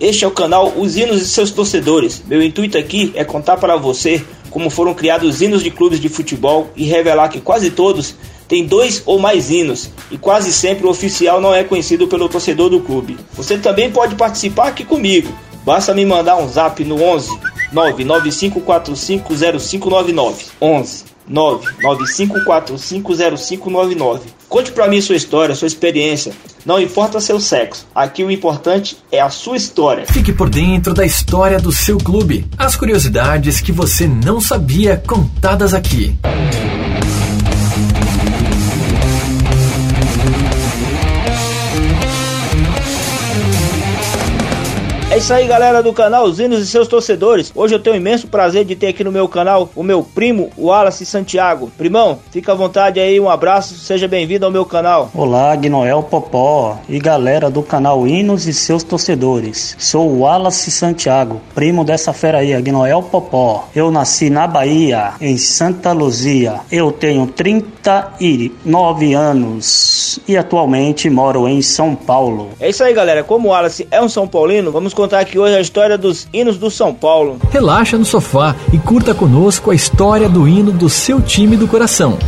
Este é o canal Os Hinos e seus torcedores. Meu intuito aqui é contar para você como foram criados os hinos de clubes de futebol e revelar que quase todos tem dois ou mais hinos e quase sempre o oficial não é conhecido pelo torcedor do clube. Você também pode participar aqui comigo. Basta me mandar um zap no 11 995450599 11 995450599. Conte para mim sua história, sua experiência. Não importa seu sexo. Aqui o importante é a sua história. Fique por dentro da história do seu clube. As curiosidades que você não sabia contadas aqui. Isso aí, galera do canal Os Hinos e seus torcedores. Hoje eu tenho o imenso prazer de ter aqui no meu canal o meu primo, Wallace Santiago. Primão, fica à vontade aí, um abraço, seja bem-vindo ao meu canal. Olá, Gnoel Popó e galera do canal Hinos e seus torcedores. Sou o Wallace Santiago, primo dessa fera aí, Gnoel Popó. Eu nasci na Bahia, em Santa Luzia. Eu tenho 39 anos e atualmente moro em São Paulo. É isso aí, galera. Como o Wallace é um São Paulino, vamos contar aqui hoje a história dos hinos do São Paulo. Relaxa no sofá e curta conosco a história do hino do seu time do coração.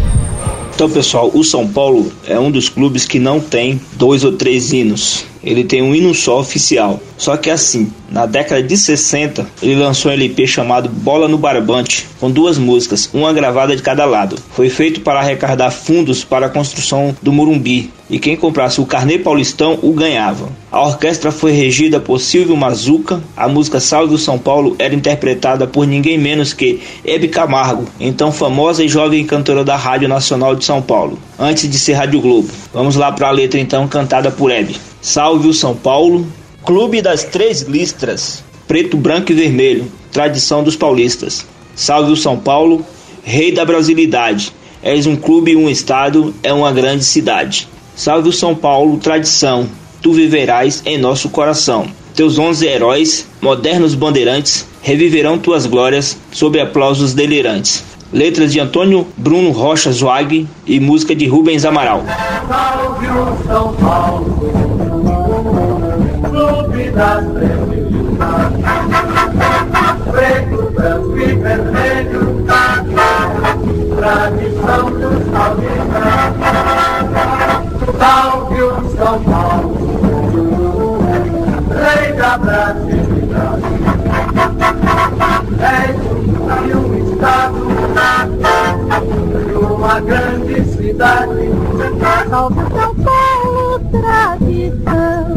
Então, pessoal, o São Paulo é um dos clubes que não tem dois ou três hinos. Ele tem um hino só oficial. Só que assim, na década de 60, ele lançou um LP chamado Bola no Barbante, com duas músicas, uma gravada de cada lado. Foi feito para arrecadar fundos para a construção do Morumbi, e quem comprasse o carnê paulistão o ganhava. A orquestra foi regida por Silvio Mazuca, a música Salve o São Paulo era interpretada por ninguém menos que Hebe Camargo, então famosa e jovem cantora da Rádio Nacional de São Paulo, antes de ser Rádio Globo. Vamos lá para a letra então cantada por Hebe. Salve o São Paulo, Clube das Três Listras, preto, branco e vermelho, tradição dos paulistas. Salve o São Paulo, rei da brasilidade. És um clube, um estado, é uma grande cidade. Salve o São Paulo, tradição, tu viverás em nosso coração. Teus onze heróis, modernos bandeirantes, reviverão tuas glórias sob aplausos delirantes. Letras de Antônio Bruno Rocha Zwag e música de Rubens Amaral. Salve o São Paulo, clube das preto, grande cidade. Salve São Paulo, tradição,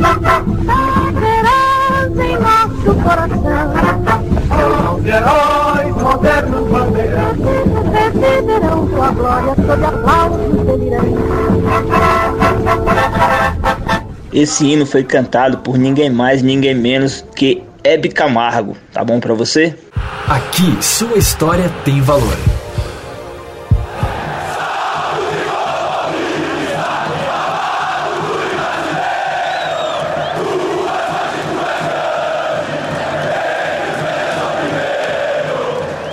verás em nosso coração. Os heróis modernos bandeirantes Reviverão tua glória sob aplausos delirantes. Esse hino foi cantado por ninguém mais, ninguém menos que Hebe Camargo. Tá bom para você? Aqui, sua história tem valor.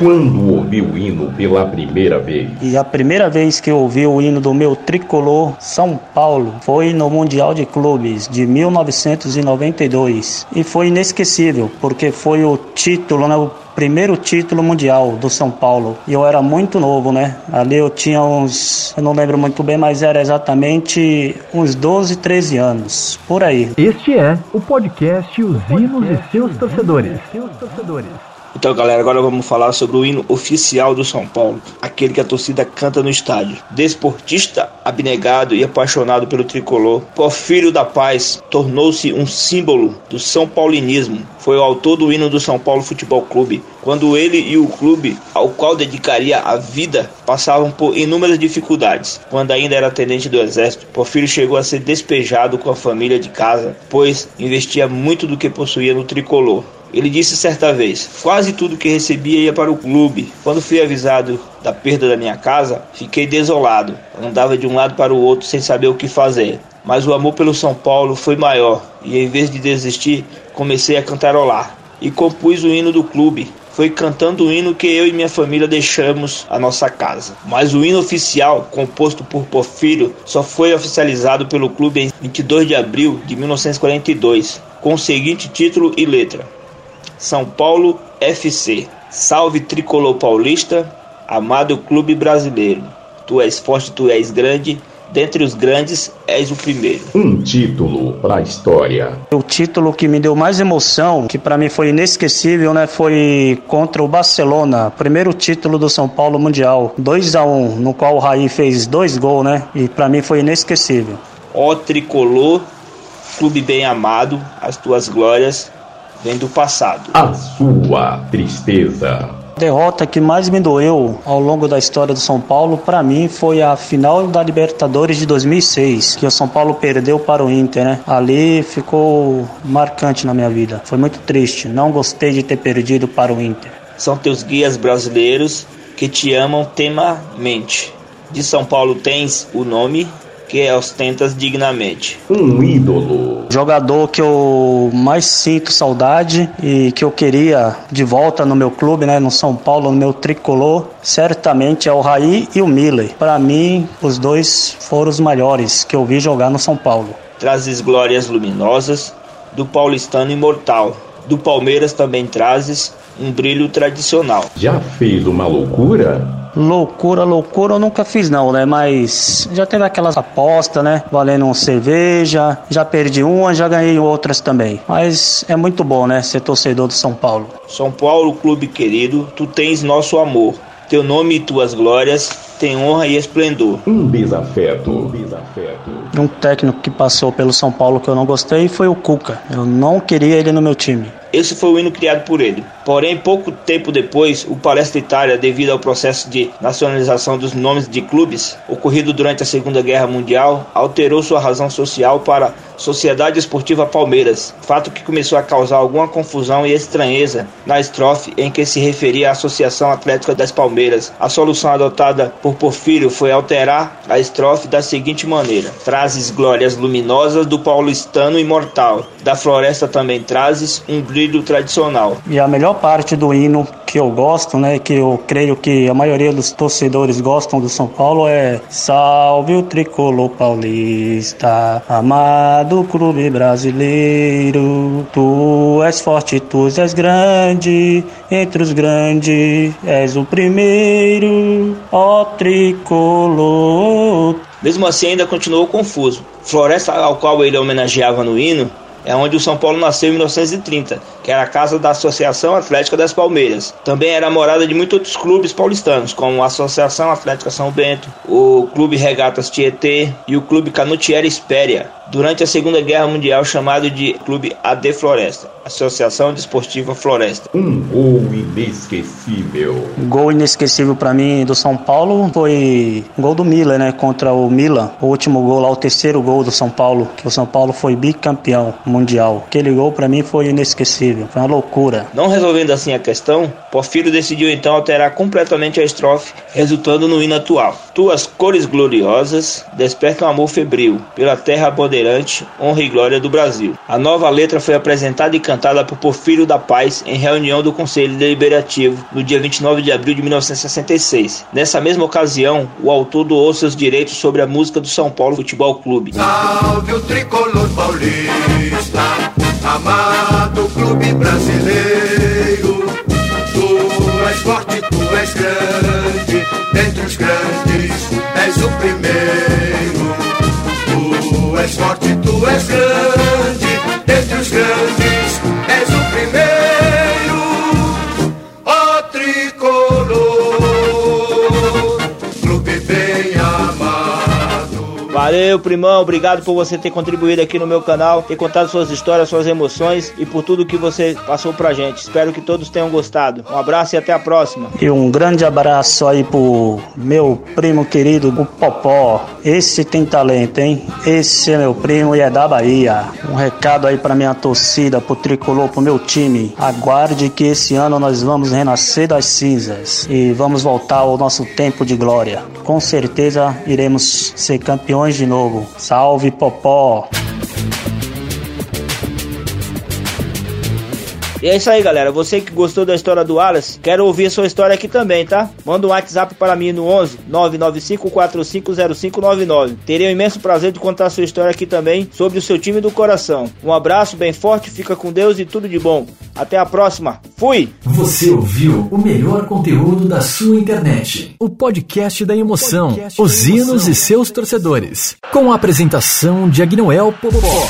Quando ouviu o hino pela primeira vez? E a primeira vez que eu ouvi o hino do meu tricolor São Paulo foi no Mundial de Clubes de 1992 e foi inesquecível porque foi o título, né, o primeiro título mundial do São Paulo. E eu era muito novo, né? Ali eu tinha uns, eu não lembro muito bem, mas era exatamente uns 12, 13 anos, por aí. Este é o podcast Os Hinos e seus torcedores. Então, galera, agora vamos falar sobre o hino oficial do São Paulo, aquele que a torcida canta no estádio. Desportista, abnegado e apaixonado pelo tricolor, Porfírio da Paz tornou-se um símbolo do São Paulinismo. Foi o autor do hino do São Paulo Futebol Clube, quando ele e o clube, ao qual dedicaria a vida, passavam por inúmeras dificuldades. Quando ainda era tenente do exército, Porfírio chegou a ser despejado com a família de casa, pois investia muito do que possuía no tricolor. Ele disse certa vez: Quase tudo que recebia ia para o clube. Quando fui avisado da perda da minha casa, fiquei desolado. Andava de um lado para o outro sem saber o que fazer. Mas o amor pelo São Paulo foi maior e, em vez de desistir, comecei a cantarolar e compus o hino do clube. Foi cantando o hino que eu e minha família deixamos a nossa casa. Mas o hino oficial, composto por Porfírio, só foi oficializado pelo clube em 22 de abril de 1942, com o seguinte título e letra: são Paulo FC. Salve tricolor paulista, amado clube brasileiro. Tu és forte, tu és grande. Dentre os grandes, és o primeiro. Um título para a história. O título que me deu mais emoção, que para mim foi inesquecível, né, foi contra o Barcelona, primeiro título do São Paulo Mundial, 2 a 1, no qual o Raí fez dois gols, né? E para mim foi inesquecível. Ó tricolor, clube bem amado, as tuas glórias vem do passado. A sua tristeza. A derrota que mais me doeu ao longo da história do São Paulo, para mim, foi a final da Libertadores de 2006, que o São Paulo perdeu para o Inter, né? Ali ficou marcante na minha vida. Foi muito triste. Não gostei de ter perdido para o Inter. São teus guias brasileiros que te amam temamente. De São Paulo tens o nome que ostentas dignamente. Um ídolo. Jogador que eu mais sinto saudade e que eu queria de volta no meu clube, né, no São Paulo, no meu tricolor, certamente é o Raí e o Miller. Para mim, os dois foram os maiores que eu vi jogar no São Paulo. Trazes glórias luminosas do paulistano imortal. Do Palmeiras também trazes um brilho tradicional. Já fez uma loucura? Loucura, loucura eu nunca fiz não, né? Mas já teve aquelas apostas, né? Valendo uma cerveja, já perdi uma, já ganhei outras também. Mas é muito bom, né? Ser torcedor do São Paulo. São Paulo, clube querido, tu tens nosso amor. Teu nome e tuas glórias têm honra e esplendor. Um desafeto. Um desafeto. Um técnico que passou pelo São Paulo que eu não gostei foi o Cuca. Eu não queria ele no meu time. Esse foi o hino criado por ele. Porém, pouco tempo depois, o Palestra Itália, devido ao processo de nacionalização dos nomes de clubes ocorrido durante a Segunda Guerra Mundial, alterou sua razão social para Sociedade Esportiva Palmeiras, fato que começou a causar alguma confusão e estranheza na estrofe em que se referia à Associação Atlética das Palmeiras. A solução adotada por Porfírio foi alterar a estrofe da seguinte maneira: Trazes glórias luminosas do paulistano imortal, da floresta também trazes um brilho tradicional. E a melhor parte do hino que eu gosto, né, que eu creio que a maioria dos torcedores gostam do São Paulo é Salve o tricolor paulista, amado clube brasileiro. Tu és forte, tu és grande, entre os grandes és o primeiro, ó tricolor. Mesmo assim, ainda continuou confuso. Floresta ao qual ele homenageava no hino é onde o São Paulo nasceu em 1930, que era a casa da Associação Atlética das Palmeiras. Também era morada de muitos outros clubes paulistanos, como a Associação Atlética São Bento, o Clube Regatas Tietê e o Clube Canutiera Espéria. Durante a Segunda Guerra Mundial, chamado de Clube AD Floresta, Associação Desportiva Floresta. Um gol inesquecível. Gol inesquecível para mim do São Paulo foi o gol do Milan, né, contra o Milan. O último gol lá, o terceiro gol do São Paulo, que o São Paulo foi bicampeão mundial. Aquele gol para mim foi inesquecível, foi uma loucura. Não resolvendo assim a questão, Porfírio decidiu então alterar completamente a estrofe, resultando no hino atual. Tuas cores gloriosas despertam amor febril pela terra bandeirante, honra e glória do Brasil. A nova letra foi apresentada e cantada por Porfírio da Paz em reunião do Conselho Deliberativo no dia 29 de abril de 1966. Nessa mesma ocasião, o autor doou seus direitos sobre a música do São Paulo Futebol Clube. Salve o tricolor paulista, amado clube brasileiro. Tu és forte, tu és grande, Valeu, primão. Obrigado por você ter contribuído aqui no meu canal, ter contado suas histórias, suas emoções e por tudo que você passou pra gente. Espero que todos tenham gostado. Um abraço e até a próxima. E um grande abraço aí pro meu primo querido, o Popó. Esse tem talento, hein? Esse é meu primo e é da Bahia. Um recado aí pra minha torcida, pro tricolor, pro meu time. Aguarde que esse ano nós vamos renascer das cinzas e vamos voltar ao nosso tempo de glória. Com certeza iremos ser campeões de novo. Salve Popó! E é isso aí, galera. Você que gostou da história do Wallace, quero ouvir a sua história aqui também, tá? Manda um WhatsApp para mim no 11 995450599. Terei um imenso prazer de contar a sua história aqui também sobre o seu time do coração. Um abraço bem forte, fica com Deus e tudo de bom. Até a próxima. Fui! Você ouviu o melhor conteúdo da sua internet. O podcast da emoção. Podcast os hinos e seus torcedores. Com a apresentação de Agnoel Popó.